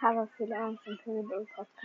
Hallo fyrir enskan púður podcast.